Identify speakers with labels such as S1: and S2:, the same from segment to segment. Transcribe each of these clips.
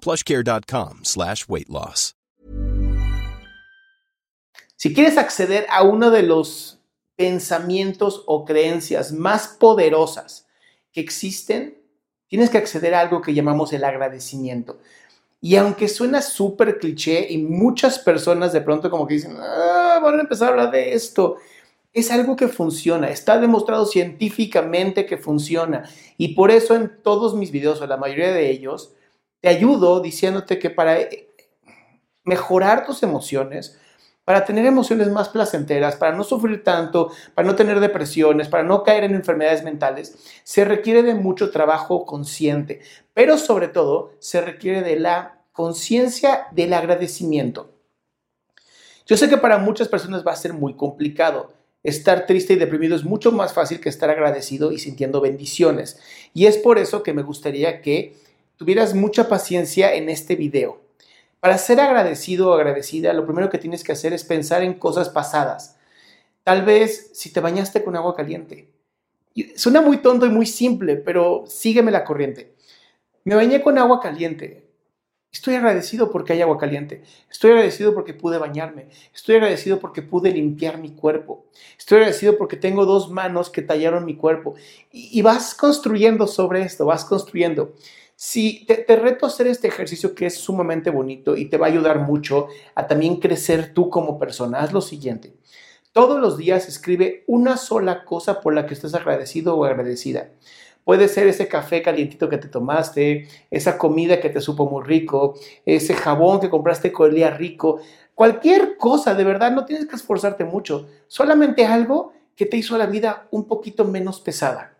S1: plushcare.com slash weight loss.
S2: Si quieres acceder a uno de los pensamientos o creencias más poderosas que existen, tienes que acceder a algo que llamamos el agradecimiento. Y aunque suena súper cliché y muchas personas de pronto como que dicen, ah, van a empezar a hablar de esto, es algo que funciona, está demostrado científicamente que funciona. Y por eso en todos mis videos, o la mayoría de ellos, te ayudo diciéndote que para mejorar tus emociones, para tener emociones más placenteras, para no sufrir tanto, para no tener depresiones, para no caer en enfermedades mentales, se requiere de mucho trabajo consciente, pero sobre todo se requiere de la conciencia del agradecimiento. Yo sé que para muchas personas va a ser muy complicado. Estar triste y deprimido es mucho más fácil que estar agradecido y sintiendo bendiciones. Y es por eso que me gustaría que tuvieras mucha paciencia en este video. Para ser agradecido o agradecida, lo primero que tienes que hacer es pensar en cosas pasadas. Tal vez si te bañaste con agua caliente. Suena muy tonto y muy simple, pero sígueme la corriente. Me bañé con agua caliente. Estoy agradecido porque hay agua caliente. Estoy agradecido porque pude bañarme. Estoy agradecido porque pude limpiar mi cuerpo. Estoy agradecido porque tengo dos manos que tallaron mi cuerpo. Y, y vas construyendo sobre esto, vas construyendo. Si te, te, reto a hacer este ejercicio que es sumamente bonito y te va a ayudar mucho a también crecer tú como persona, haz lo siguiente. Todos los días escribe una sola cosa por la que estés agradecido o agradecida. Puede ser ese café calientito que te tomaste, esa comida que te supo muy rico, ese jabón que compraste que olía rico, cualquier cosa, de verdad, no tienes que esforzarte mucho, solamente algo que te hizo la vida un poquito menos pesada.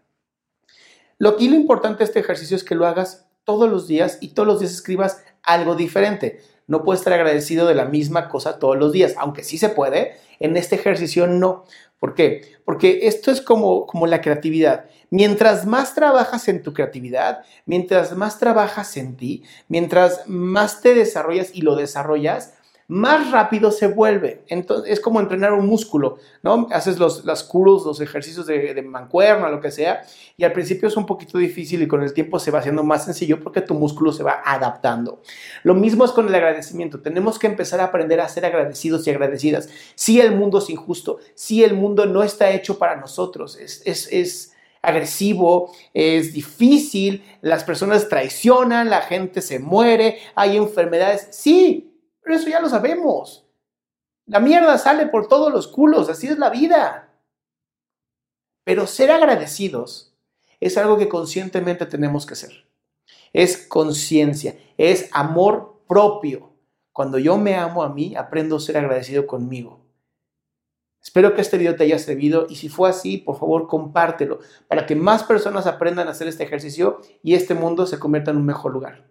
S2: Lo que lo importante de este ejercicio es que lo hagas todos los días y todos los días escribas algo diferente. No puedes estar agradecido de la misma cosa todos los días, aunque sí se puede, en este ejercicio no. ¿Por qué? Porque esto es como, como la creatividad. Mientras más trabajas en tu creatividad, mientras más trabajas en ti, mientras más te desarrollas y lo desarrollas, más rápido se vuelve. Entonces, es como entrenar un músculo, ¿no? Haces los, las curls, los ejercicios de, de mancuerna, lo que sea, y al principio es un poquito difícil y con el tiempo se va haciendo más sencillo porque tu músculo se va adaptando. Lo mismo es con el agradecimiento. Tenemos que empezar a aprender a ser agradecidos y agradecidas. Si el mundo es injusto, si el mundo no está hecho para nosotros, es, es, es agresivo, es difícil, las personas traicionan, la gente se muere, hay enfermedades. Sí, pero eso ya lo sabemos. La mierda sale por todos los culos, así es la vida. Pero ser agradecidos es algo que conscientemente tenemos que hacer. Es conciencia, es amor propio. Cuando yo me amo a mí, aprendo a ser agradecido conmigo. Espero que este video te haya servido y si fue así, por favor compártelo para que más personas aprendan a hacer este ejercicio y este mundo se convierta en un mejor lugar.